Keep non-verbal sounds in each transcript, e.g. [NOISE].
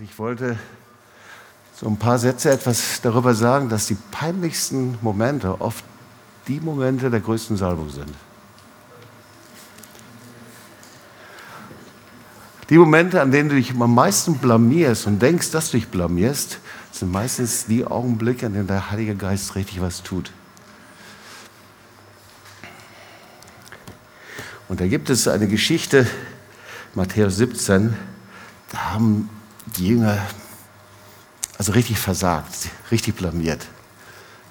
Ich wollte so ein paar Sätze etwas darüber sagen, dass die peinlichsten Momente oft die Momente der größten Salbung sind. Die Momente, an denen du dich am meisten blamierst und denkst, dass du dich blamierst, sind meistens die Augenblicke, an denen der Heilige Geist richtig was tut. Und da gibt es eine Geschichte, Matthäus 17, da haben die Jünger also richtig versagt, richtig blamiert.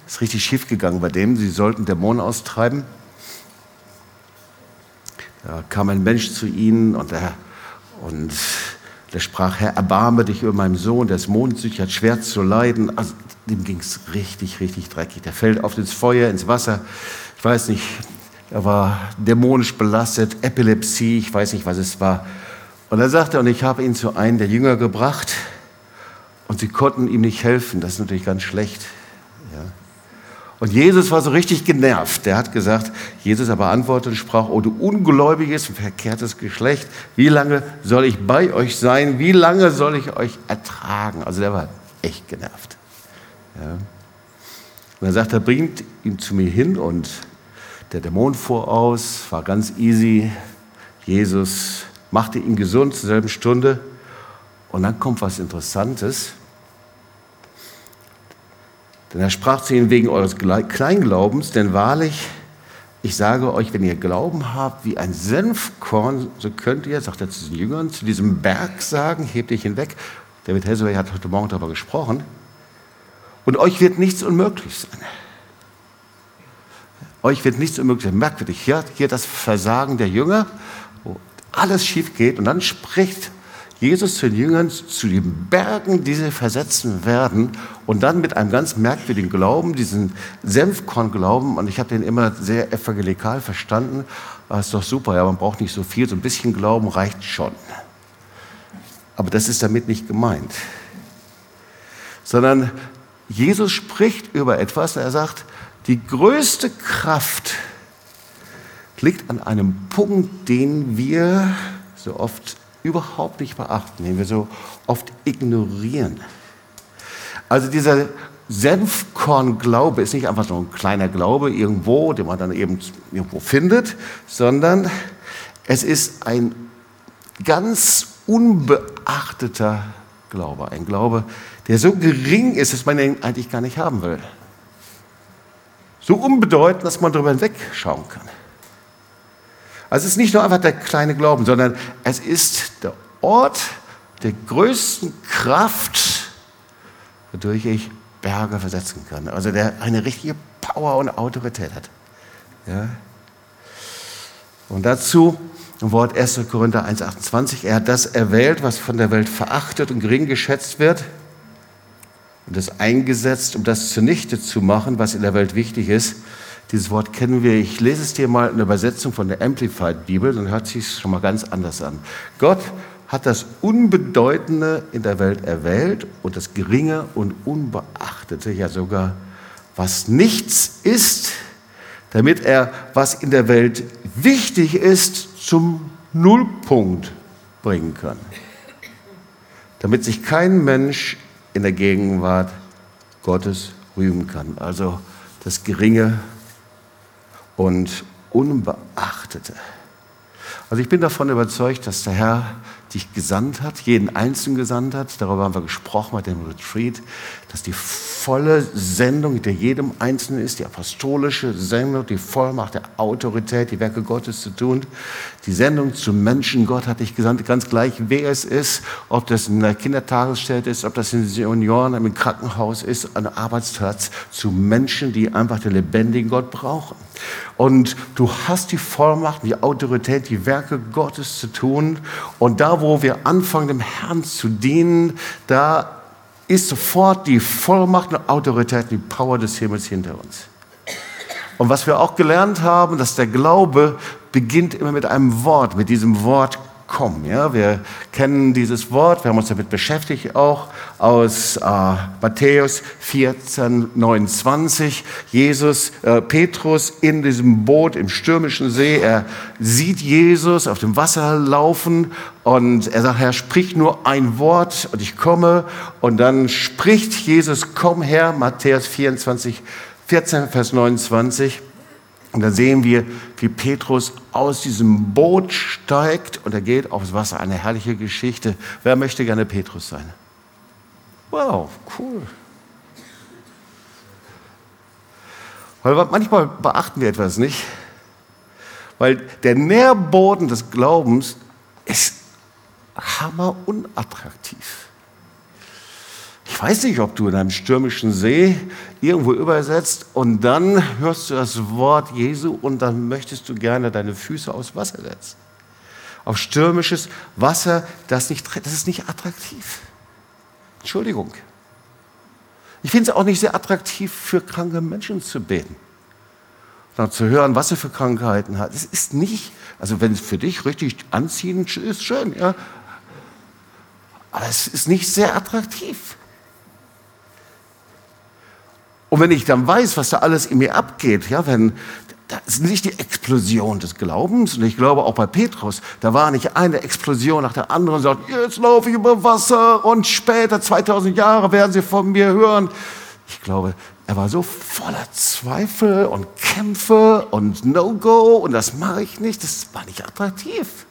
Es ist richtig schief gegangen bei dem. Sie sollten Dämonen austreiben. Da kam ein Mensch zu ihnen und er, und der sprach, Herr, erbarme dich über meinen Sohn, der ist mondsüchtig, hat schwer zu leiden. Also dem ging es richtig, richtig dreckig. Der fällt auf ins Feuer, ins Wasser. Ich weiß nicht, er war dämonisch belastet, Epilepsie, ich weiß nicht, was es war. Und dann sagte er, und ich habe ihn zu einem der Jünger gebracht und sie konnten ihm nicht helfen. Das ist natürlich ganz schlecht. Ja. Und Jesus war so richtig genervt. Der hat gesagt, Jesus aber antwortete und sprach, oh du ungläubiges und verkehrtes Geschlecht, wie lange soll ich bei euch sein? Wie lange soll ich euch ertragen? Also der war echt genervt. Ja. Und er sagt er, bringt ihn zu mir hin und der Dämon fuhr aus, war ganz easy. Jesus machte ihn gesund zur selben Stunde. Und dann kommt was Interessantes. Denn er sprach zu ihnen wegen eures Kleinglaubens, denn wahrlich, ich sage euch, wenn ihr Glauben habt wie ein Senfkorn, so könnt ihr, sagt er zu den Jüngern, zu diesem Berg sagen, hebt dich hinweg. David Heseway hat heute Morgen darüber gesprochen. Und euch wird nichts unmöglich sein. Euch wird nichts unmöglich sein. Merkwürdig, hier, hier das Versagen der Jünger, alles schief geht. Und dann spricht Jesus zu den Jüngern, zu den Bergen, die sie versetzen werden und dann mit einem ganz merkwürdigen Glauben, diesen Senfkorn-Glauben, und ich habe den immer sehr evangelikal verstanden, das ist doch super, ja, man braucht nicht so viel, so ein bisschen Glauben reicht schon. Aber das ist damit nicht gemeint. Sondern Jesus spricht über etwas, er sagt, die größte Kraft liegt an einem Punkt, den wir so oft überhaupt nicht beachten, den wir so oft ignorieren. Also dieser Senfkorn-Glaube ist nicht einfach so ein kleiner Glaube irgendwo, den man dann eben irgendwo findet, sondern es ist ein ganz unbeachteter Glaube. Ein Glaube, der so gering ist, dass man ihn eigentlich gar nicht haben will. So unbedeutend, dass man darüber hinwegschauen kann. Also es ist nicht nur einfach der kleine Glauben, sondern es ist der Ort der größten Kraft, wodurch ich Berge versetzen kann. Also der eine richtige Power und Autorität hat. Ja. Und dazu im Wort 1. Korinther 1,28, er hat das erwählt, was von der Welt verachtet und gering geschätzt wird und das eingesetzt, um das zunichte zu machen, was in der Welt wichtig ist, dieses Wort kennen wir. Ich lese es dir mal in der Übersetzung von der Amplified Bibel, dann hört sich schon mal ganz anders an. Gott hat das Unbedeutende in der Welt erwählt und das Geringe und Unbeachtete, ja sogar was nichts ist, damit er, was in der Welt wichtig ist, zum Nullpunkt bringen kann. Damit sich kein Mensch in der Gegenwart Gottes rühmen kann. Also das Geringe und Unbeachtete. Also ich bin davon überzeugt, dass der Herr dich gesandt hat, jeden Einzelnen gesandt hat. Darüber haben wir gesprochen bei dem Retreat, dass die volle Sendung, die jedem Einzelnen ist, die apostolische Sendung, die Vollmacht der Autorität, die Werke Gottes zu tun, die Sendung zum Menschen. Gott hat dich gesandt, ganz gleich, wer es ist, ob das in der Kindertagesstätte ist, ob das in Senioren, im Krankenhaus ist, an Arbeitsplatz, zu Menschen, die einfach den lebendigen Gott brauchen. Und du hast die Vollmacht, die Autorität, die Werke Gottes zu tun. Und da, wo wir anfangen, dem Herrn zu dienen, da ist sofort die Vollmacht und Autorität, die Power des Himmels hinter uns. Und was wir auch gelernt haben, dass der Glaube beginnt immer mit einem Wort, mit diesem Wort kommen. Ja, wir kennen dieses Wort, wir haben uns damit beschäftigt auch aus äh, Matthäus 14, 29. Jesus, äh, Petrus in diesem Boot im stürmischen See, er sieht Jesus auf dem Wasser laufen und er sagt, Herr, sprich nur ein Wort und ich komme. Und dann spricht Jesus, komm her, Matthäus 24, 14, Vers 29. Und dann sehen wir, wie Petrus aus diesem Boot steigt und er geht aufs Wasser. Eine herrliche Geschichte. Wer möchte gerne Petrus sein? Wow, cool. Weil manchmal beachten wir etwas nicht. Weil der Nährboden des Glaubens ist hammer unattraktiv. Ich weiß nicht, ob du in einem stürmischen See irgendwo übersetzt und dann hörst du das Wort Jesu und dann möchtest du gerne deine Füße aufs Wasser setzen. Auf stürmisches Wasser, das, nicht, das ist nicht attraktiv. Entschuldigung. Ich finde es auch nicht sehr attraktiv, für kranke Menschen zu beten. Dann zu hören, was er für Krankheiten hat. Es ist nicht, also wenn es für dich richtig anziehend ist, schön, ja. Aber es ist nicht sehr attraktiv. Und wenn ich dann weiß, was da alles in mir abgeht, ja, wenn, das ist nicht die Explosion des Glaubens. Und ich glaube auch bei Petrus, da war nicht eine Explosion nach der anderen sagt, jetzt laufe ich über Wasser und später, 2000 Jahre, werden sie von mir hören. Ich glaube, er war so voller Zweifel und Kämpfe und No-Go und das mache ich nicht. Das war nicht attraktiv.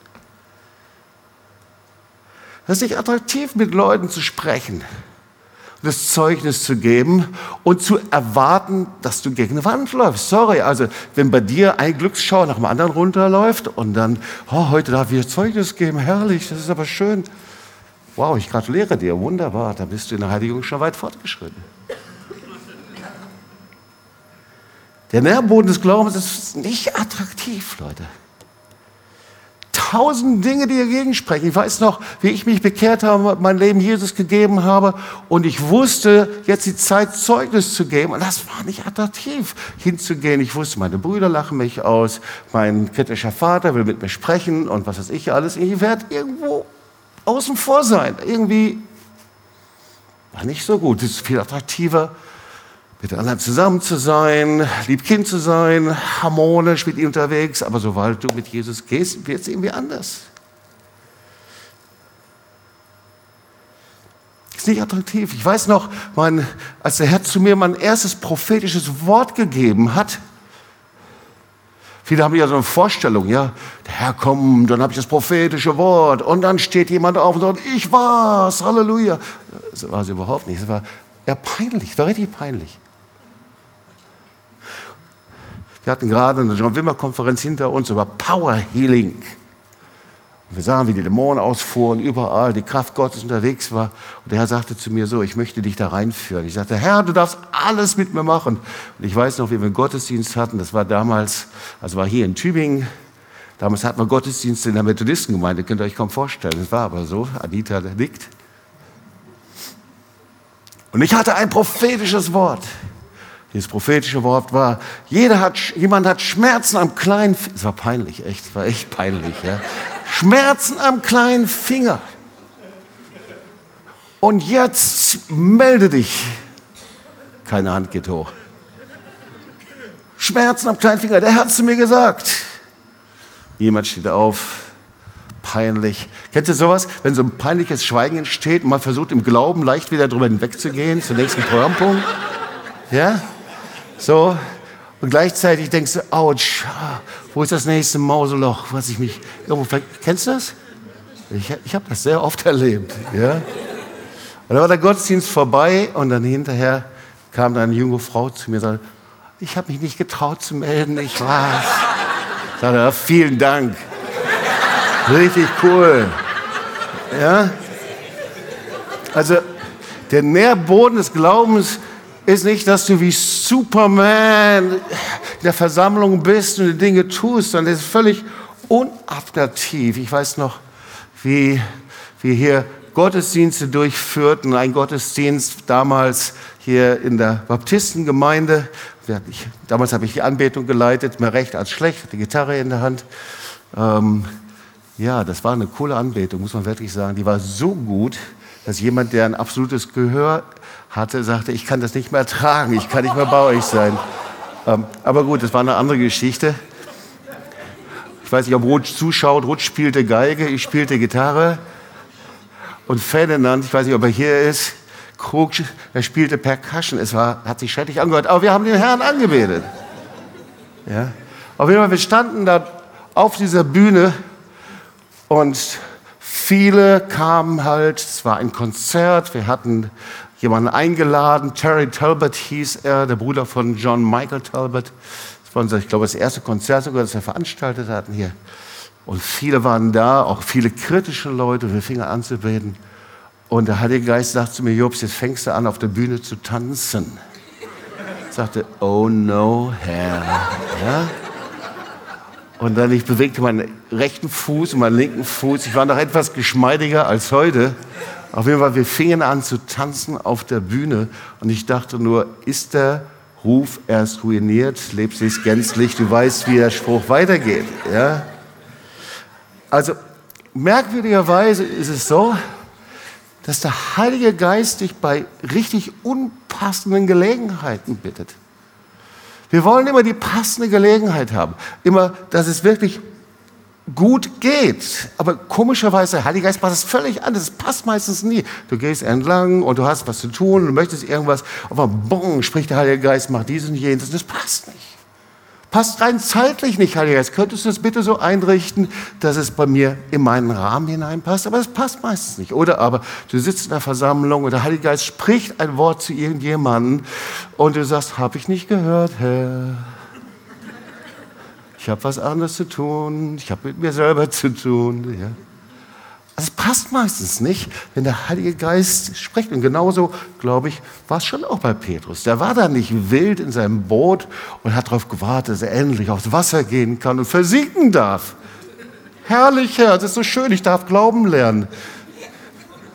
Das ist nicht attraktiv, mit Leuten zu sprechen das Zeugnis zu geben und zu erwarten, dass du gegen eine Wand läufst. Sorry, also wenn bei dir ein Glücksschauer nach dem anderen runterläuft und dann, oh, heute darf ich Zeugnis geben, herrlich, das ist aber schön. Wow, ich gratuliere dir, wunderbar, da bist du in der Heiligung schon weit fortgeschritten. Der Nährboden des Glaubens ist nicht attraktiv, Leute tausend Dinge, die dagegen sprechen. Ich weiß noch, wie ich mich bekehrt habe, mein Leben Jesus gegeben habe und ich wusste, jetzt die Zeit Zeugnis zu geben und das war nicht attraktiv, hinzugehen. Ich wusste, meine Brüder lachen mich aus, mein kritischer Vater will mit mir sprechen und was weiß ich alles. Ich werde irgendwo außen vor sein. Irgendwie war nicht so gut. Es ist viel attraktiver, mit anderen zusammen zu sein, lieb Kind zu sein, harmonisch mit ihm unterwegs, aber sobald du mit Jesus gehst, wird es irgendwie anders. Ist nicht attraktiv. Ich weiß noch, mein, als der Herr zu mir mein erstes prophetisches Wort gegeben hat, Viele haben ja so eine Vorstellung, ja, der Herr kommt, dann habe ich das prophetische Wort und dann steht jemand auf und sagt, ich war's, Halleluja. Das war es überhaupt nicht. Es war eher peinlich, es war richtig peinlich. Wir hatten gerade eine John Wimmer Konferenz hinter uns über Power Healing. Wir sahen, wie die Dämonen ausfuhren, überall die Kraft Gottes unterwegs war. Und der Herr sagte zu mir so, ich möchte dich da reinführen. Ich sagte, Herr, du darfst alles mit mir machen. Und ich weiß noch, wie wir einen Gottesdienst hatten. Das war damals, also war hier in Tübingen. Damals hatten wir Gottesdienste in der Methodistengemeinde. Könnt ihr euch kaum vorstellen. Das war aber so. Anita nickt. Und ich hatte ein prophetisches Wort. Dieses prophetische Wort war, jeder hat, jemand hat Schmerzen am kleinen Finger. Es war peinlich, echt, es war echt peinlich. Ja. Schmerzen am kleinen Finger. Und jetzt melde dich. Keine Hand geht hoch. Schmerzen am kleinen Finger, der hat zu mir gesagt. Jemand steht auf, peinlich. Kennt ihr sowas? Wenn so ein peinliches Schweigen entsteht und man versucht im Glauben leicht wieder drüber hinwegzugehen, zum nächsten Programmpunkt? Ja? So. Und gleichzeitig denkst du, ouch, wo ist das nächste Mauseloch, was ich mich irgendwo Kennst du das? Ich, ich habe das sehr oft [LAUGHS] erlebt. Ja? Und dann war der Gottesdienst vorbei und dann hinterher kam dann eine junge Frau zu mir und sagte, ich habe mich nicht getraut zu melden, ich war's. Ich sagte, vielen Dank. Richtig cool. Ja? Also, der Nährboden des Glaubens ist nicht, dass du wie Superman in der Versammlung bist und die Dinge tust, sondern es ist völlig unattraktiv. Ich weiß noch, wie wir hier Gottesdienste durchführten. Ein Gottesdienst damals hier in der Baptistengemeinde. Damals habe ich die Anbetung geleitet, mehr recht als schlecht, die Gitarre in der Hand. Ähm, Ja, das war eine coole Anbetung, muss man wirklich sagen. Die war so gut, dass jemand, der ein absolutes Gehör hatte, sagte, ich kann das nicht mehr tragen, ich kann nicht mehr bei euch sein. Ähm, aber gut, das war eine andere Geschichte. Ich weiß nicht, ob Ruth zuschaut. Ruth spielte Geige, ich spielte Gitarre. Und Ferdinand, ich weiß nicht, ob er hier ist, Krug, er spielte Percussion. Es war, hat sich schrecklich angehört. Aber wir haben den Herrn angebetet. Ja. Auf jeden Fall, wir standen da auf dieser Bühne und viele kamen halt. Es war ein Konzert. Wir hatten jemanden eingeladen. Terry Talbot hieß er, der Bruder von John Michael Talbot. Das war unser, ich glaube, das erste Konzert sogar, das wir veranstaltet hatten hier. Und viele waren da, auch viele kritische Leute. Wir fingen an zu beten. Und der Heilige Geist sagt zu mir, Jobs, jetzt fängst du an, auf der Bühne zu tanzen. Ich sagte, oh no, Herr. Ja? Und dann ich bewegte meinen rechten Fuß und meinen linken Fuß. Ich war noch etwas geschmeidiger als heute. Auf jeden Fall, wir fingen an zu tanzen auf der Bühne und ich dachte nur, ist der Ruf erst ruiniert, lebt sich gänzlich, du weißt, wie der Spruch weitergeht. Ja? Also merkwürdigerweise ist es so, dass der Heilige Geist dich bei richtig unpassenden Gelegenheiten bittet. Wir wollen immer die passende Gelegenheit haben, immer, dass es wirklich gut geht. Aber komischerweise, der Heilige Geist macht es völlig anders. Es passt meistens nie. Du gehst entlang und du hast was zu tun, du möchtest irgendwas, aber bong, spricht der Heilige Geist, mach dies und jenes. Das passt nicht. Passt rein zeitlich nicht, Heiliger Geist. Könntest du es bitte so einrichten, dass es bei mir in meinen Rahmen hineinpasst? Aber es passt meistens nicht. Oder aber du sitzt in der Versammlung und der Heilige Geist spricht ein Wort zu irgendjemandem und du sagst, habe ich nicht gehört, Herr ich habe was anderes zu tun, ich habe mit mir selber zu tun. Ja. Also es passt meistens nicht, wenn der Heilige Geist spricht. Und genauso, glaube ich, war es schon auch bei Petrus. Der war da nicht wild in seinem Boot und hat darauf gewartet, dass er endlich aufs Wasser gehen kann und versinken darf. Herrlich, Herr, das ist so schön, ich darf Glauben lernen.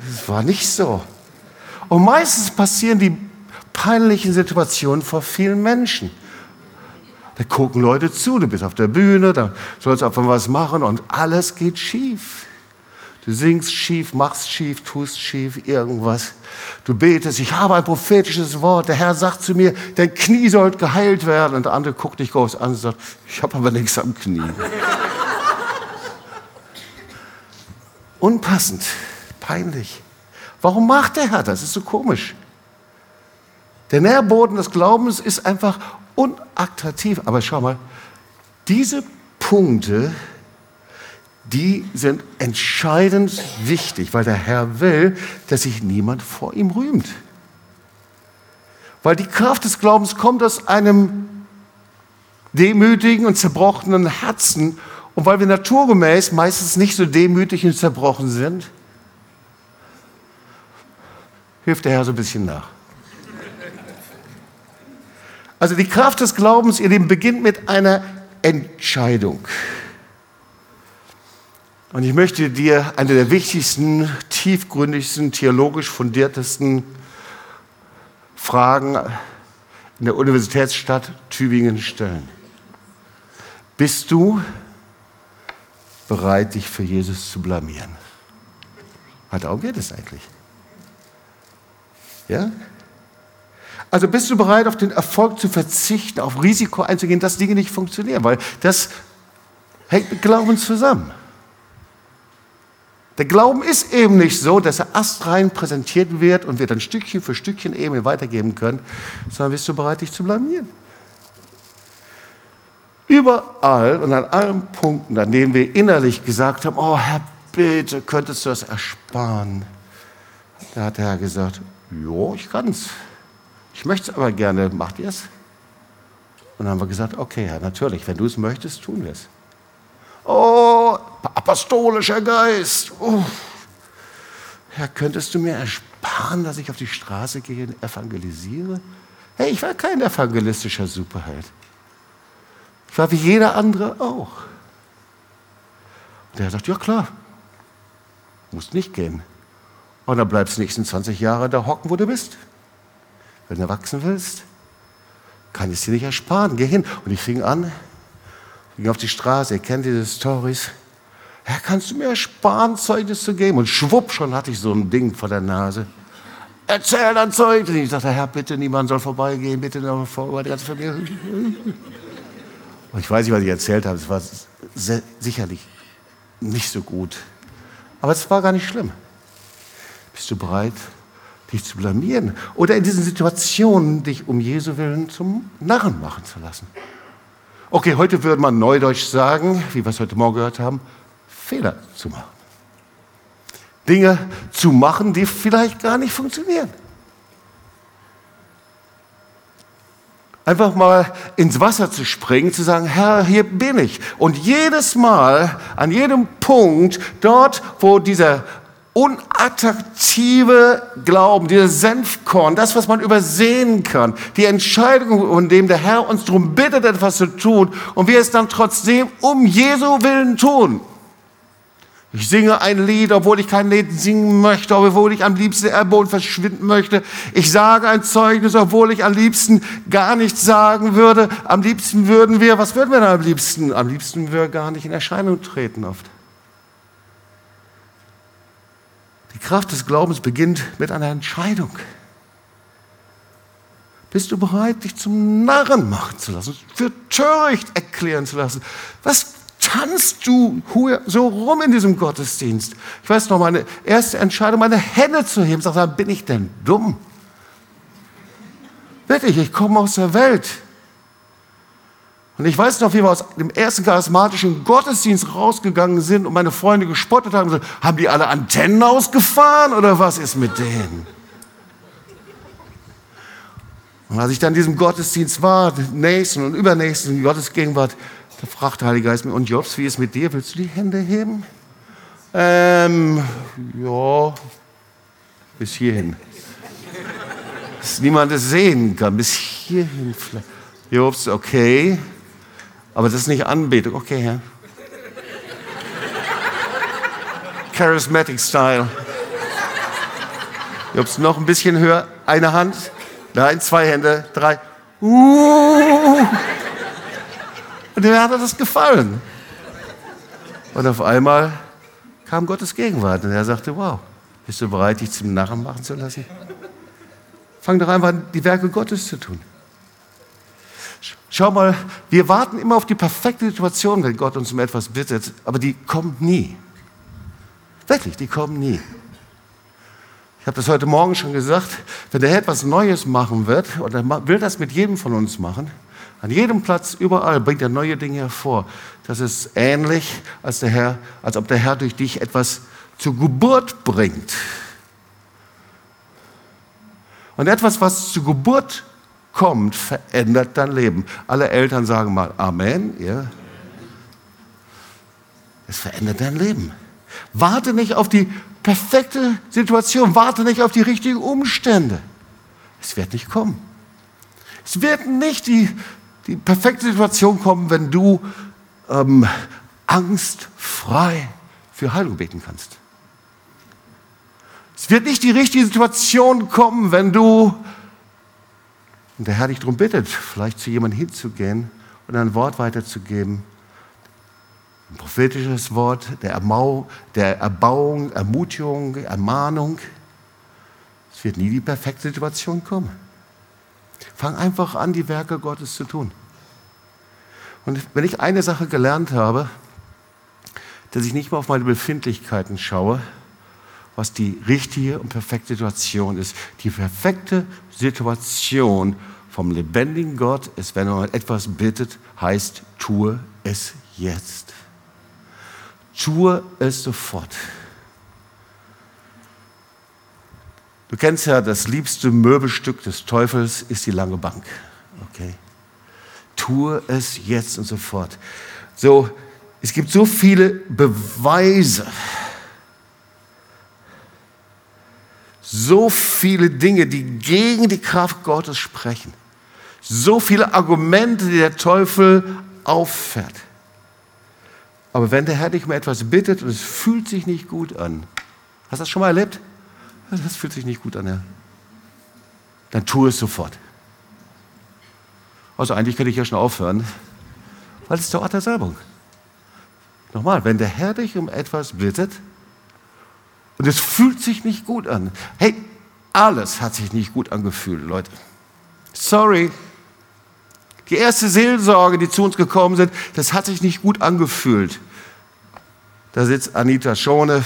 Das war nicht so. Und meistens passieren die peinlichen Situationen vor vielen Menschen. Da gucken Leute zu, du bist auf der Bühne, da sollst du einfach was machen und alles geht schief. Du singst schief, machst schief, tust schief, irgendwas. Du betest, ich habe ein prophetisches Wort. Der Herr sagt zu mir, dein Knie soll geheilt werden. Und der andere guckt dich groß an und sagt, ich habe aber nichts am Knie. Unpassend, peinlich. Warum macht der Herr das? Das ist so komisch. Der Nährboden des Glaubens ist einfach unattraktiv. Aber schau mal, diese Punkte, die sind entscheidend wichtig, weil der Herr will, dass sich niemand vor ihm rühmt. Weil die Kraft des Glaubens kommt aus einem demütigen und zerbrochenen Herzen. Und weil wir naturgemäß meistens nicht so demütig und zerbrochen sind, hilft der Herr so ein bisschen nach. Also die Kraft des Glaubens, ihr Lieben, beginnt mit einer Entscheidung. Und ich möchte dir eine der wichtigsten, tiefgründigsten, theologisch fundiertesten Fragen in der Universitätsstadt Tübingen stellen. Bist du bereit, dich für Jesus zu blamieren? Darum geht es eigentlich. Ja? Also bist du bereit, auf den Erfolg zu verzichten, auf Risiko einzugehen, dass Dinge nicht funktionieren? Weil das hängt mit Glauben zusammen. Der Glauben ist eben nicht so, dass er astrein präsentiert wird und wir dann Stückchen für Stückchen eben weitergeben können, sondern bist du bereit, dich zu blamieren. Überall und an allen Punkten, an denen wir innerlich gesagt haben, oh Herr, bitte, könntest du das ersparen? Da hat der Herr gesagt, jo, ich kann's. Ich möchte es aber gerne, macht ihr es? Und dann haben wir gesagt, okay, Herr, natürlich, wenn du es möchtest, tun wir es. Oh, apostolischer Geist. Oh. Herr, könntest du mir ersparen, dass ich auf die Straße gehe und evangelisiere? Hey, ich war kein evangelistischer Superheld. Ich war wie jeder andere auch. Und er sagt, ja klar, musst nicht gehen. Und dann bleibst du die nächsten 20 Jahre da hocken, wo du bist. Wenn du wachsen willst, kann ich es dir nicht ersparen. Geh hin. Und ich fing an, ging auf die Straße, ihr kennt diese Stories. Herr, kannst du mir ersparen, Zeugnis zu geben? Und schwupp, schon hatte ich so ein Ding vor der Nase. Erzähl dann Zeugnis. Ich sagte, Herr, bitte, niemand soll vorbeigehen, bitte noch vorbei, die ganze Familie. Und ich weiß nicht, was ich erzählt habe. Es war sehr, sicherlich nicht so gut. Aber es war gar nicht schlimm. Bist du bereit, dich zu blamieren? Oder in diesen Situationen dich um Jesu Willen zum Narren machen zu lassen? Okay, heute würde man neudeutsch sagen, wie wir es heute Morgen gehört haben, Fehler zu machen. Dinge zu machen, die vielleicht gar nicht funktionieren. Einfach mal ins Wasser zu springen, zu sagen, Herr, hier bin ich. Und jedes Mal, an jedem Punkt, dort, wo dieser unattraktive Glauben, dieser Senfkorn, das, was man übersehen kann, die Entscheidung, von dem der Herr uns darum bittet, etwas zu tun, und wir es dann trotzdem um Jesu Willen tun. Ich singe ein Lied, obwohl ich kein Lied singen möchte, obwohl ich am liebsten Erdboden verschwinden möchte. Ich sage ein Zeugnis, obwohl ich am liebsten gar nichts sagen würde. Am liebsten würden wir, was würden wir dann am liebsten? Am liebsten würden wir gar nicht in Erscheinung treten oft. Die Kraft des Glaubens beginnt mit einer Entscheidung. Bist du bereit, dich zum Narren machen zu lassen, für töricht erklären zu lassen? Was tanzt du so rum in diesem Gottesdienst? Ich weiß noch, meine erste Entscheidung, meine Hände zu heben, sagt, bin ich denn dumm? Wirklich, ich komme aus der Welt. Und ich weiß noch, wie wir aus dem ersten charismatischen Gottesdienst rausgegangen sind und meine Freunde gespottet haben. Gesagt, haben die alle Antennen ausgefahren oder was ist mit denen? Und als ich dann in diesem Gottesdienst war, nächsten und übernächsten Gottesgegenwart, da fragt der Heilige Geist mich, und Jobs, wie ist mit dir? Willst du die Hände heben? Ähm, ja, bis hierhin. Dass niemand es sehen kann, bis hierhin. Jobs, okay. Aber das ist nicht Anbetung. Okay, Herr. Charismatic Style. Jobs, noch ein bisschen höher. Eine Hand. Nein, zwei Hände. Drei. Uh. Und mir hat das gefallen. Und auf einmal kam Gottes Gegenwart und er sagte, wow, bist du bereit, dich zum Narren machen zu lassen? Fang doch einfach an, die Werke Gottes zu tun. Schau mal, wir warten immer auf die perfekte Situation, wenn Gott uns um etwas bittet, aber die kommt nie. Wirklich, die kommen nie. Ich habe das heute Morgen schon gesagt, wenn der Herr etwas Neues machen wird, und er will das mit jedem von uns machen, an jedem Platz, überall bringt er neue Dinge hervor. Das ist ähnlich, als, der Herr, als ob der Herr durch dich etwas zur Geburt bringt. Und etwas, was zur Geburt kommt, verändert dein Leben. Alle Eltern sagen mal Amen. Ja. Es verändert dein Leben. Warte nicht auf die perfekte Situation, warte nicht auf die richtigen Umstände. Es wird nicht kommen. Es wird nicht die die perfekte Situation kommen, wenn du ähm, angstfrei für Heilung beten kannst. Es wird nicht die richtige Situation kommen, wenn du, und der Herr dich darum bittet, vielleicht zu jemandem hinzugehen und ein Wort weiterzugeben, ein prophetisches Wort der, Ermau der Erbauung, Ermutigung, Ermahnung. Es wird nie die perfekte Situation kommen. Fang einfach an, die Werke Gottes zu tun. Und wenn ich eine Sache gelernt habe, dass ich nicht mehr auf meine Befindlichkeiten schaue, was die richtige und perfekte Situation ist. Die perfekte Situation vom lebendigen Gott ist, wenn er etwas bittet, heißt, tue es jetzt. Tue es sofort. Du kennst ja, das liebste Möbelstück des Teufels ist die lange Bank. Okay? Tue es jetzt und sofort. So, es gibt so viele Beweise, so viele Dinge, die gegen die Kraft Gottes sprechen, so viele Argumente, die der Teufel auffährt. Aber wenn der Herr dich um etwas bittet und es fühlt sich nicht gut an, hast du das schon mal erlebt? Das fühlt sich nicht gut an, ja. Dann tu es sofort. Also eigentlich könnte ich ja schon aufhören, weil es ist der Ort der Salbung. Nochmal, wenn der Herr dich um etwas bittet und es fühlt sich nicht gut an. Hey, alles hat sich nicht gut angefühlt, Leute. Sorry. Die erste Seelsorge, die zu uns gekommen sind, das hat sich nicht gut angefühlt. Da sitzt Anita Schone,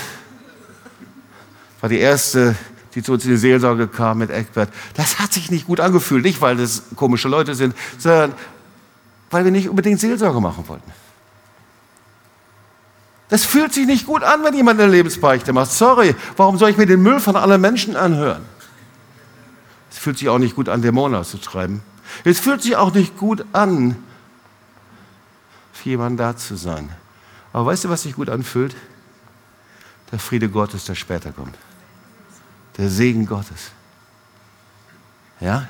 war die erste, die zu uns in die Seelsorge kam mit Eckbert. Das hat sich nicht gut angefühlt. Nicht, weil das komische Leute sind, sondern weil wir nicht unbedingt Seelsorge machen wollten. Das fühlt sich nicht gut an, wenn jemand eine Lebensbeichte macht. Sorry, warum soll ich mir den Müll von allen Menschen anhören? Es fühlt sich auch nicht gut an, Dämonen auszutreiben. Es fühlt sich auch nicht gut an, für jemanden da zu sein. Aber weißt du, was sich gut anfühlt? Der Friede Gottes, der später kommt. Der Segen Gottes. Ja?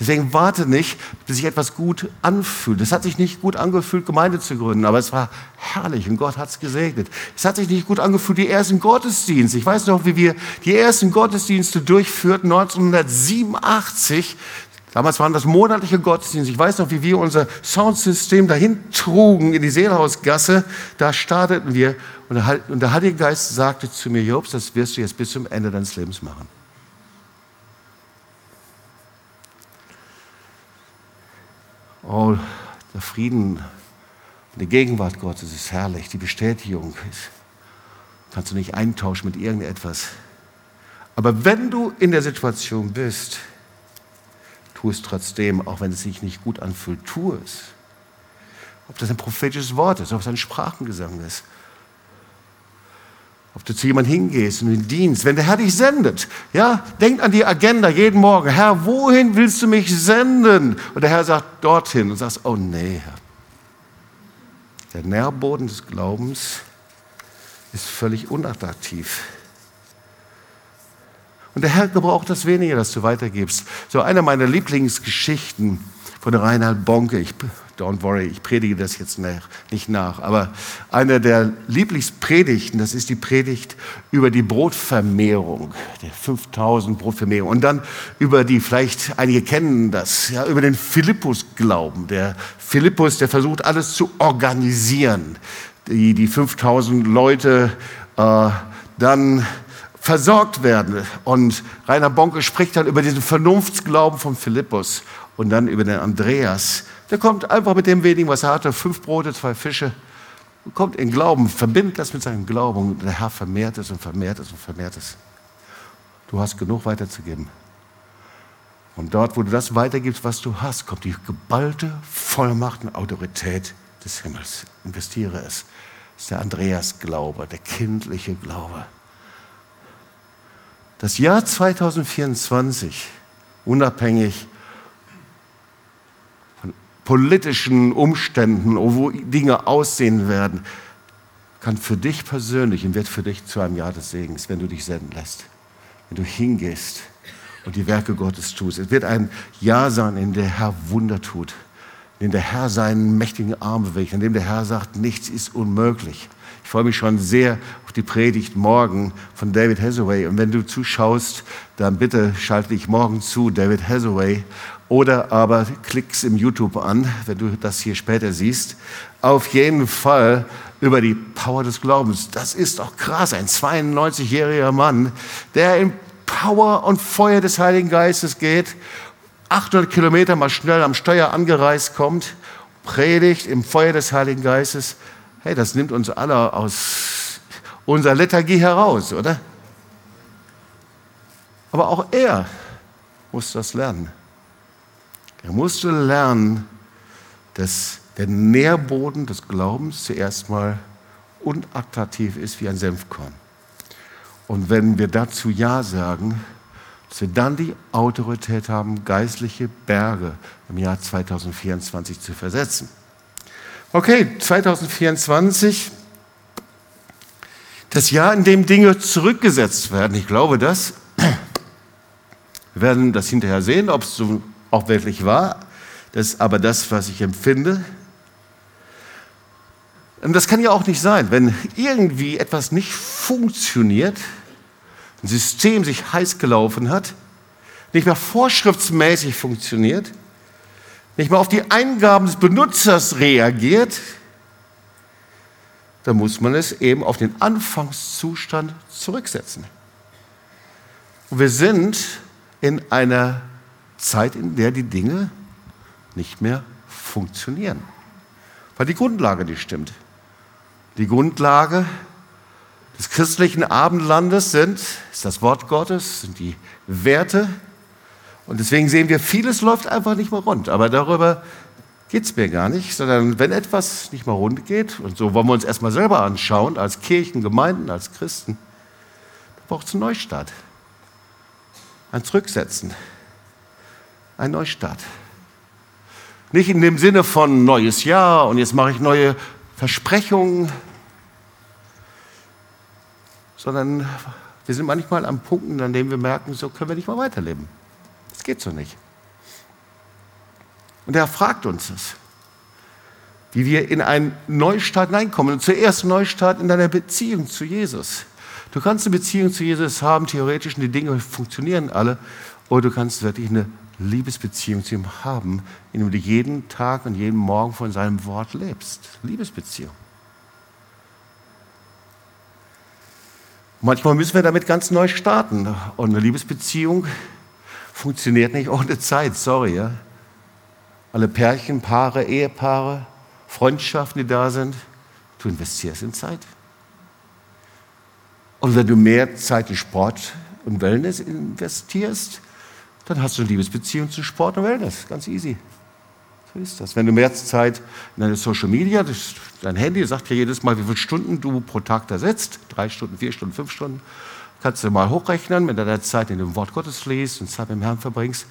Deswegen warte nicht, bis sich etwas gut anfühlt. Es hat sich nicht gut angefühlt, Gemeinde zu gründen, aber es war herrlich und Gott hat es gesegnet. Es hat sich nicht gut angefühlt, die ersten Gottesdienste. Ich weiß noch, wie wir die ersten Gottesdienste durchführten 1987. Damals waren das monatliche Gottesdienste. Ich weiß noch, wie wir unser Soundsystem dahin trugen in die Seelhausgasse. Da starteten wir und der Heilige Geist sagte zu mir, Jobs, das wirst du jetzt bis zum Ende deines Lebens machen. Oh, der Frieden und die Gegenwart Gottes ist herrlich. Die Bestätigung ist, kannst du nicht eintauschen mit irgendetwas. Aber wenn du in der Situation bist, tu es trotzdem, auch wenn es sich nicht gut anfühlt, tu es. Ob das ein prophetisches Wort ist, ob es ein Sprachengesang ist, ob du zu jemandem hingehst und den Dienst, wenn der Herr dich sendet, ja, denk an die Agenda jeden Morgen. Herr, wohin willst du mich senden? Und der Herr sagt dorthin und sagst, oh nee, Herr. Der Nährboden des Glaubens ist völlig unattraktiv. Und der Herr gebraucht das weniger, dass du weitergibst. So eine meiner Lieblingsgeschichten von Reinhard Bonke. Ich Don't worry, ich predige das jetzt nicht nach. Aber eine der Lieblingspredigten, das ist die Predigt über die Brotvermehrung, der 5000 Brotvermehrung. Und dann über die, vielleicht einige kennen das, ja, über den Philippus-Glauben. Der Philippus, der versucht alles zu organisieren. Die, die 5000 Leute äh, dann versorgt werden. Und Rainer Bonke spricht dann über diesen Vernunftsglauben von Philippus und dann über den Andreas, der kommt einfach mit dem wenigen, was er hatte, fünf Brote, zwei Fische, kommt in Glauben, verbindet das mit seinem Glauben der Herr vermehrt es und vermehrt es und vermehrt es. Du hast genug weiterzugeben. Und dort, wo du das weitergibst, was du hast, kommt die geballte Vollmacht und Autorität des Himmels. Investiere es. Das ist der Andreas-Glaube, der kindliche Glaube. Das Jahr 2024, unabhängig politischen Umständen, wo Dinge aussehen werden, kann für dich persönlich und wird für dich zu einem Jahr des Segens, wenn du dich senden lässt, wenn du hingehst und die Werke Gottes tust. Es wird ein Jahr sein, in dem der Herr Wunder tut, in dem der Herr seinen mächtigen Arm bewegt, in dem der Herr sagt, nichts ist unmöglich. Ich freue mich schon sehr auf die Predigt morgen von David Hathaway. Und wenn du zuschaust, dann bitte schalte dich morgen zu, David Hathaway. Oder aber klick's im YouTube an, wenn du das hier später siehst. Auf jeden Fall über die Power des Glaubens. Das ist doch krass. Ein 92-jähriger Mann, der in Power und Feuer des Heiligen Geistes geht, 800 Kilometer mal schnell am Steuer angereist kommt, predigt im Feuer des Heiligen Geistes. Hey, das nimmt uns alle aus unserer Lethargie heraus, oder? Aber auch er muss das lernen. Er musste lernen, dass der Nährboden des Glaubens zuerst mal unattraktiv ist wie ein Senfkorn. Und wenn wir dazu Ja sagen, dass wir dann die Autorität haben, geistliche Berge im Jahr 2024 zu versetzen. Okay, 2024, das Jahr, in dem Dinge zurückgesetzt werden. Ich glaube das. [CLEARS THROAT] Wir werden das hinterher sehen, ob es so auch wirklich war. Das ist aber das, was ich empfinde. Und das kann ja auch nicht sein, wenn irgendwie etwas nicht funktioniert, ein System sich heiß gelaufen hat, nicht mehr vorschriftsmäßig funktioniert, nicht mehr auf die Eingaben des Benutzers reagiert, dann muss man es eben auf den Anfangszustand zurücksetzen. Und wir sind in einer Zeit, in der die Dinge nicht mehr funktionieren, weil die Grundlage nicht stimmt. Die Grundlage des christlichen Abendlandes sind, ist das Wort Gottes, sind die Werte. Und deswegen sehen wir, vieles läuft einfach nicht mehr rund. Aber darüber geht es mir gar nicht, sondern wenn etwas nicht mehr rund geht, und so wollen wir uns erstmal selber anschauen, als Kirchen, Gemeinden, als Christen, dann braucht es einen Neustart. Ein Zurücksetzen. Ein Neustart. Nicht in dem Sinne von neues Jahr und jetzt mache ich neue Versprechungen, sondern wir sind manchmal an Punkten, an denen wir merken, so können wir nicht mehr weiterleben. Das geht so nicht. Und er fragt uns das, wie wir in einen Neustart hineinkommen. Und zuerst Neustart in deiner Beziehung zu Jesus. Du kannst eine Beziehung zu Jesus haben, theoretisch, und die Dinge funktionieren alle, oder du kannst wirklich eine Liebesbeziehung zu ihm haben, indem du jeden Tag und jeden Morgen von seinem Wort lebst. Liebesbeziehung. Manchmal müssen wir damit ganz neu starten. Und eine Liebesbeziehung funktioniert nicht ohne Zeit, sorry. Ja? Alle Pärchen, Paare, Ehepaare, Freundschaften, die da sind, du investierst in Zeit. Und wenn du mehr Zeit in Sport und Wellness investierst, dann hast du eine Liebesbeziehung zu Sport und Wellness. Ganz easy. So ist das. Wenn du mehr Zeit in deine Social Media, dein Handy sagt ja jedes Mal, wie viele Stunden du pro Tag da sitzt, drei Stunden, vier Stunden, fünf Stunden, kannst du mal hochrechnen, wenn du deine Zeit in dem Wort Gottes liest und Zeit mit dem Herrn verbringst,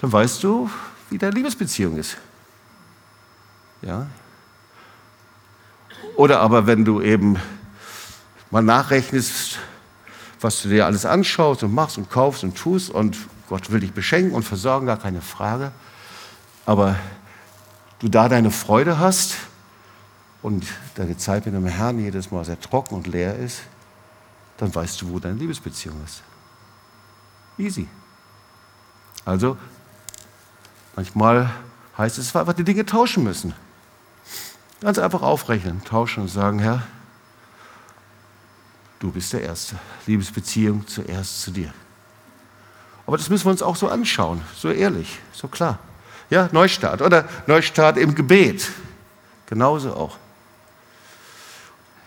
dann weißt du, wie deine Liebesbeziehung ist. Ja? Oder aber wenn du eben mal nachrechnest, was du dir alles anschaust und machst und kaufst und tust und Gott will dich beschenken und versorgen, gar keine Frage. Aber du da deine Freude hast und deine Zeit mit dem Herrn jedes Mal sehr trocken und leer ist, dann weißt du, wo deine Liebesbeziehung ist. Easy. Also, manchmal heißt es, dass wir einfach die Dinge tauschen müssen. Ganz einfach aufrechnen, tauschen und sagen, Herr, du bist der Erste. Liebesbeziehung zuerst zu dir. Aber das müssen wir uns auch so anschauen, so ehrlich, so klar. Ja, Neustart oder Neustart im Gebet. Genauso auch.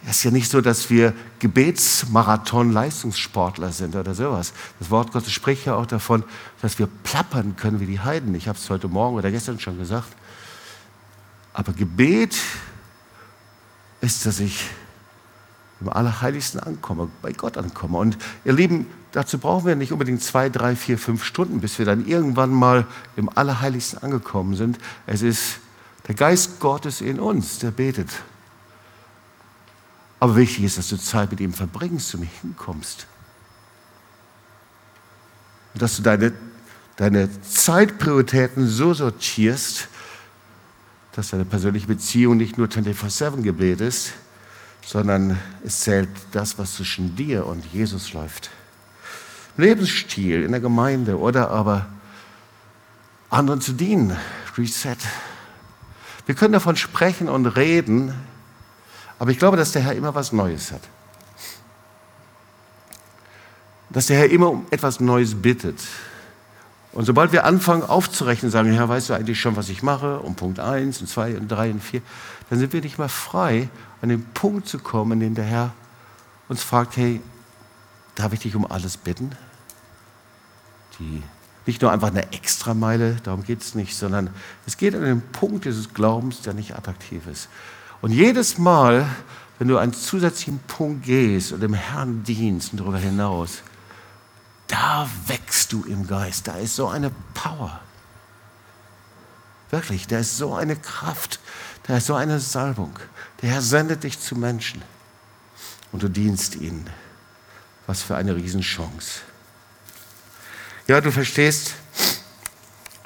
Es ist ja nicht so, dass wir Gebetsmarathon-Leistungssportler sind oder sowas. Das Wort Gottes spricht ja auch davon, dass wir plappern können wie die Heiden. Ich habe es heute Morgen oder gestern schon gesagt. Aber Gebet ist, dass ich im Allerheiligsten ankomme, bei Gott ankomme. Und ihr Lieben, dazu brauchen wir nicht unbedingt zwei, drei, vier, fünf Stunden, bis wir dann irgendwann mal im Allerheiligsten angekommen sind. Es ist der Geist Gottes in uns, der betet. Aber wichtig ist, dass du Zeit mit ihm verbringst und hinkommst. Und dass du deine, deine Zeitprioritäten so sortierst, dass deine persönliche Beziehung nicht nur 24-7-Gebet ist, sondern es zählt das, was zwischen dir und Jesus läuft. Lebensstil in der Gemeinde oder aber anderen zu dienen. Reset. Wir können davon sprechen und reden, aber ich glaube, dass der Herr immer was Neues hat. Dass der Herr immer um etwas Neues bittet. Und sobald wir anfangen aufzurechnen, sagen, Herr, weißt du eigentlich schon, was ich mache, um Punkt 1 und 2 und 3 und 4, dann sind wir nicht mehr frei, an den Punkt zu kommen, in dem der Herr uns fragt, hey, darf ich dich um alles bitten? Die, nicht nur einfach eine Extrameile, darum geht es nicht, sondern es geht an den Punkt dieses Glaubens, der nicht attraktiv ist. Und jedes Mal, wenn du einen zusätzlichen Punkt gehst und dem Herrn dienst und darüber hinaus, da wächst du im Geist. Da ist so eine Power. Wirklich, da ist so eine Kraft, da ist so eine Salbung. Der Herr sendet dich zu Menschen und du dienst ihnen. Was für eine Riesenchance. Ja, du verstehst,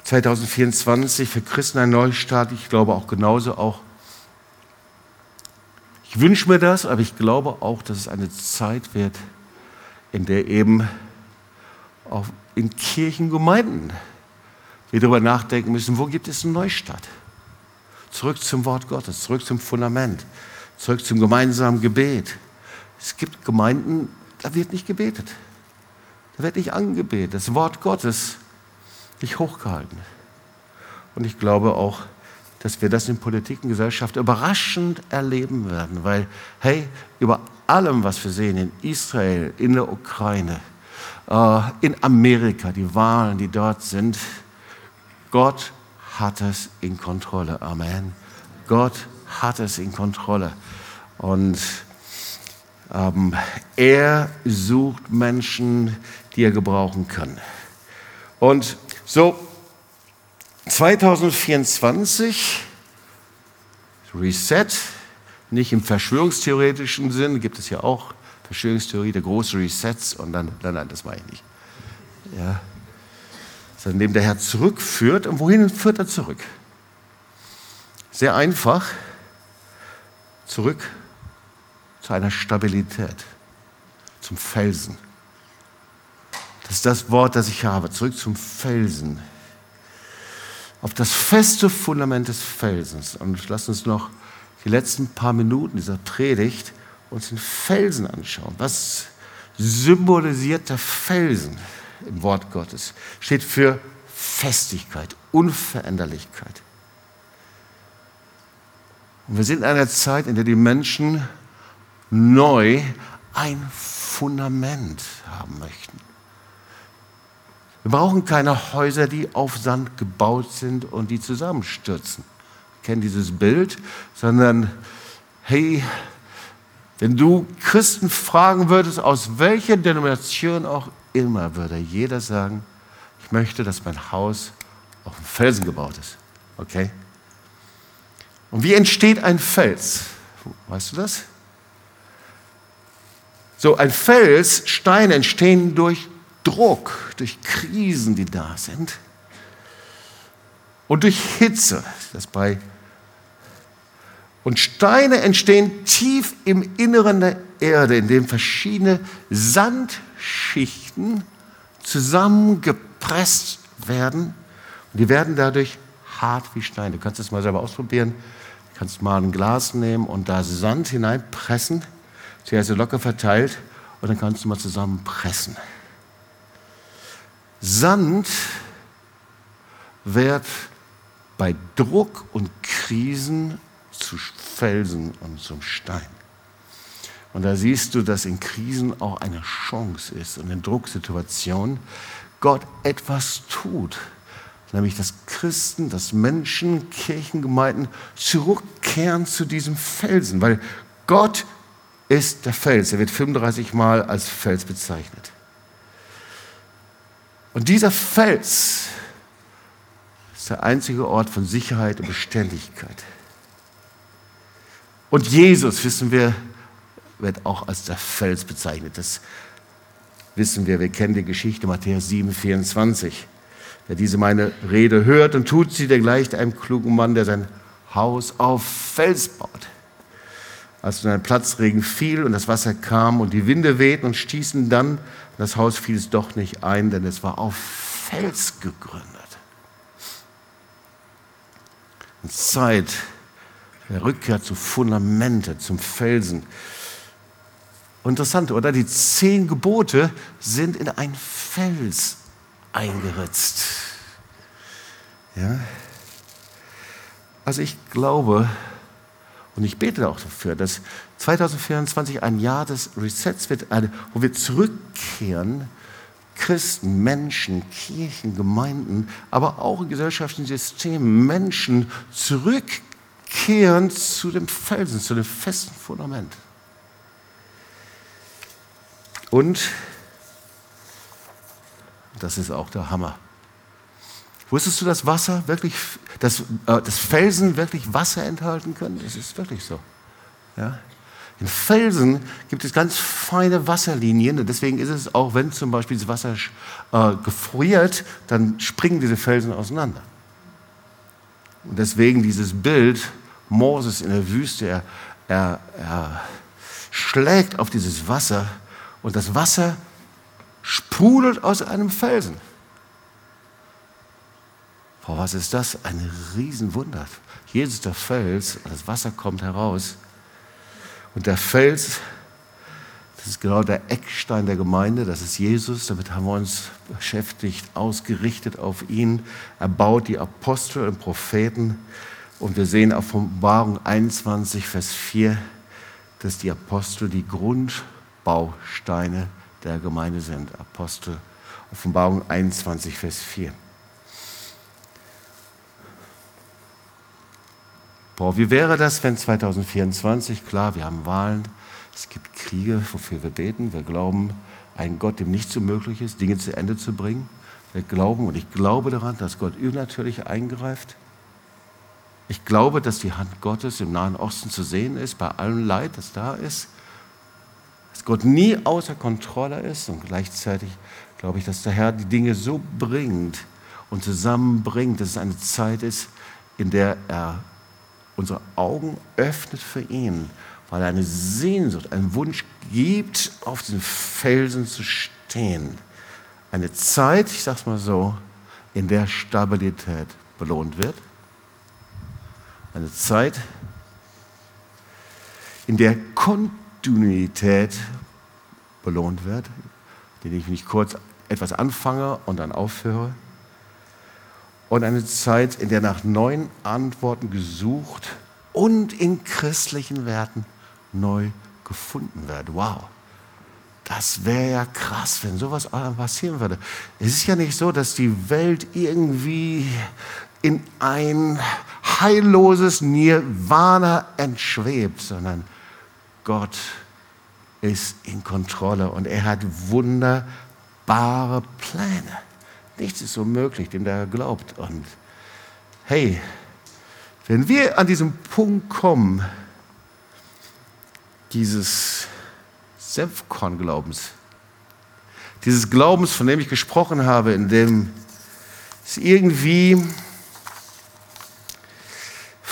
2024 für Christen ein Neustart. Ich glaube auch genauso auch. Ich wünsche mir das, aber ich glaube auch, dass es eine Zeit wird, in der eben auch in Kirchengemeinden wir darüber nachdenken müssen, wo gibt es einen Neustart? Zurück zum Wort Gottes, zurück zum Fundament, Zurück zum gemeinsamen Gebet. Es gibt Gemeinden, da wird nicht gebetet. Da wird nicht angebetet. Das Wort Gottes nicht hochgehalten. Und ich glaube auch, dass wir das in Politik und Gesellschaft überraschend erleben werden, weil, hey, über allem, was wir sehen in Israel, in der Ukraine, in Amerika, die Wahlen, die dort sind, Gott hat es in Kontrolle. Amen. Gott hat es in Kontrolle. Und ähm, er sucht Menschen, die er gebrauchen kann. Und so 2024 Reset, nicht im verschwörungstheoretischen Sinn, gibt es ja auch Verschwörungstheorie, der große Resets und dann, nein, nein, das war ich nicht. Ja. Sondern dem der Herr zurückführt. Und wohin führt er zurück? Sehr einfach, zurück zu einer Stabilität, zum Felsen. Das ist das Wort, das ich habe, zurück zum Felsen. Auf das feste Fundament des Felsens. Und lass uns noch die letzten paar Minuten dieser Predigt uns den Felsen anschauen. Was symbolisiert der Felsen im Wort Gottes? Steht für Festigkeit, Unveränderlichkeit. Und wir sind in einer Zeit, in der die Menschen neu ein Fundament haben möchten. Wir brauchen keine Häuser, die auf Sand gebaut sind und die zusammenstürzen. Wir kennen dieses Bild, sondern hey, wenn du Christen fragen würdest, aus welcher Denomination auch immer, würde jeder sagen, ich möchte, dass mein Haus auf dem Felsen gebaut ist. Okay? Und wie entsteht ein Fels? Weißt du das? So, ein Fels, Steine entstehen durch Druck, durch Krisen, die da sind. Und durch Hitze, das bei und Steine entstehen tief im Inneren der Erde, in dem verschiedene Sandschichten zusammengepresst werden. Und die werden dadurch hart wie Steine. Du kannst das mal selber ausprobieren. Du kannst mal ein Glas nehmen und da Sand hineinpressen. Zuerst locker verteilt und dann kannst du mal zusammenpressen. Sand wird bei Druck und Krisen zu Felsen und zum Stein. Und da siehst du, dass in Krisen auch eine Chance ist und in Drucksituationen Gott etwas tut. Nämlich, dass Christen, dass Menschen, Kirchengemeinden zurückkehren zu diesem Felsen, weil Gott ist der Fels. Er wird 35 Mal als Fels bezeichnet. Und dieser Fels ist der einzige Ort von Sicherheit und Beständigkeit. Und Jesus, wissen wir, wird auch als der Fels bezeichnet. Das wissen wir, wir kennen die Geschichte Matthäus 7, 24. Wer diese meine Rede hört und tut sie, der gleicht einem klugen Mann, der sein Haus auf Fels baut. Als nun ein Platzregen fiel und das Wasser kam und die Winde wehten und stießen dann, das Haus fiel es doch nicht ein, denn es war auf Fels gegründet. Eine Zeit der Rückkehr zu Fundamente, zum Felsen. Interessant, oder? Die zehn Gebote sind in ein Fels eingeritzt. Ja? Also ich glaube und ich bete auch dafür, dass 2024 ein Jahr des Resets wird, wo wir zurückkehren, Christen, Menschen, Kirchen, Gemeinden, aber auch in gesellschaftlichen Systemen, Menschen zurückkehren zu dem Felsen, zu dem festen Fundament. Und das ist auch der Hammer. Wusstest du, dass Wasser wirklich, dass, äh, dass Felsen wirklich Wasser enthalten können? Das ist wirklich so. Ja? In Felsen gibt es ganz feine Wasserlinien und deswegen ist es auch, wenn zum Beispiel das Wasser äh, gefriert, dann springen diese Felsen auseinander. Und deswegen dieses Bild Moses in der Wüste, er, er, er schlägt auf dieses Wasser und das Wasser sprudelt aus einem Felsen. Boah, was ist das? Ein Riesenwunder. Jesus der Fels, das Wasser kommt heraus. Und der Fels, das ist genau der Eckstein der Gemeinde, das ist Jesus. Damit haben wir uns beschäftigt, ausgerichtet auf ihn. Er baut die Apostel und Propheten. Und wir sehen auf Offenbarung 21, Vers 4, dass die Apostel die Grundbausteine der Gemeinde sind. Apostel, Offenbarung 21, Vers 4. Boah, wie wäre das, wenn 2024, klar, wir haben Wahlen, es gibt Kriege, wofür wir beten, wir glauben einen Gott, dem nichts so möglich ist, Dinge zu Ende zu bringen. Wir glauben und ich glaube daran, dass Gott übernatürlich eingreift. Ich glaube, dass die Hand Gottes im Nahen Osten zu sehen ist, bei allem Leid, das da ist. Dass Gott nie außer Kontrolle ist und gleichzeitig glaube ich, dass der Herr die Dinge so bringt und zusammenbringt, dass es eine Zeit ist, in der er unsere Augen öffnet für ihn, weil er eine Sehnsucht, einen Wunsch gibt, auf den Felsen zu stehen. Eine Zeit, ich sage es mal so, in der Stabilität belohnt wird. Eine Zeit, in der Kontinuität belohnt wird, in der ich nicht kurz etwas anfange und dann aufhöre und eine Zeit, in der nach neuen Antworten gesucht und in christlichen Werten neu gefunden wird. Wow. Das wäre ja krass, wenn sowas passieren würde. Es ist ja nicht so, dass die Welt irgendwie in ein heilloses Nirvana entschwebt, sondern Gott ist in Kontrolle und er hat wunderbare Pläne. Nichts ist so möglich, dem der glaubt. Und hey, wenn wir an diesem Punkt kommen, dieses Senfkorn-Glaubens, dieses Glaubens, von dem ich gesprochen habe, in dem es irgendwie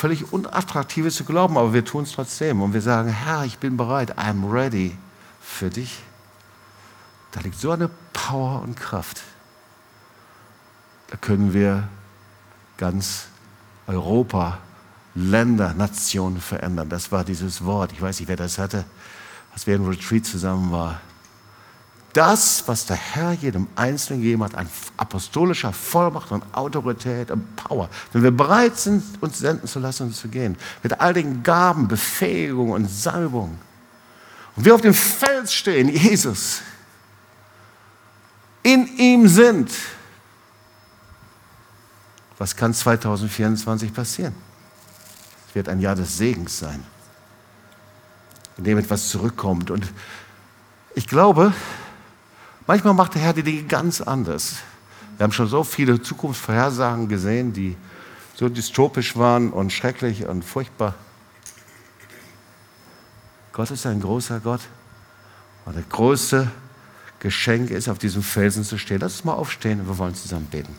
völlig unattraktiv ist zu glauben, aber wir tun es trotzdem und wir sagen, Herr, ich bin bereit, I'm ready für dich. Da liegt so eine Power und Kraft. Da können wir ganz Europa, Länder, Nationen verändern. Das war dieses Wort. Ich weiß nicht, wer das hatte, als wir im Retreat zusammen waren. Das, was der Herr jedem Einzelnen gegeben hat, an apostolischer Vollmacht und Autorität und Power, wenn wir bereit sind, uns senden zu lassen und zu gehen, mit all den Gaben, Befähigung und Salbung, und wir auf dem Fels stehen, Jesus, in ihm sind, was kann 2024 passieren? Es wird ein Jahr des Segens sein, in dem etwas zurückkommt. Und ich glaube, manchmal macht der Herr die Dinge ganz anders. Wir haben schon so viele Zukunftsvorhersagen gesehen, die so dystopisch waren und schrecklich und furchtbar. Gott ist ein großer Gott. Und das größte Geschenk ist, auf diesem Felsen zu stehen. Lass uns mal aufstehen und wir wollen zusammen beten.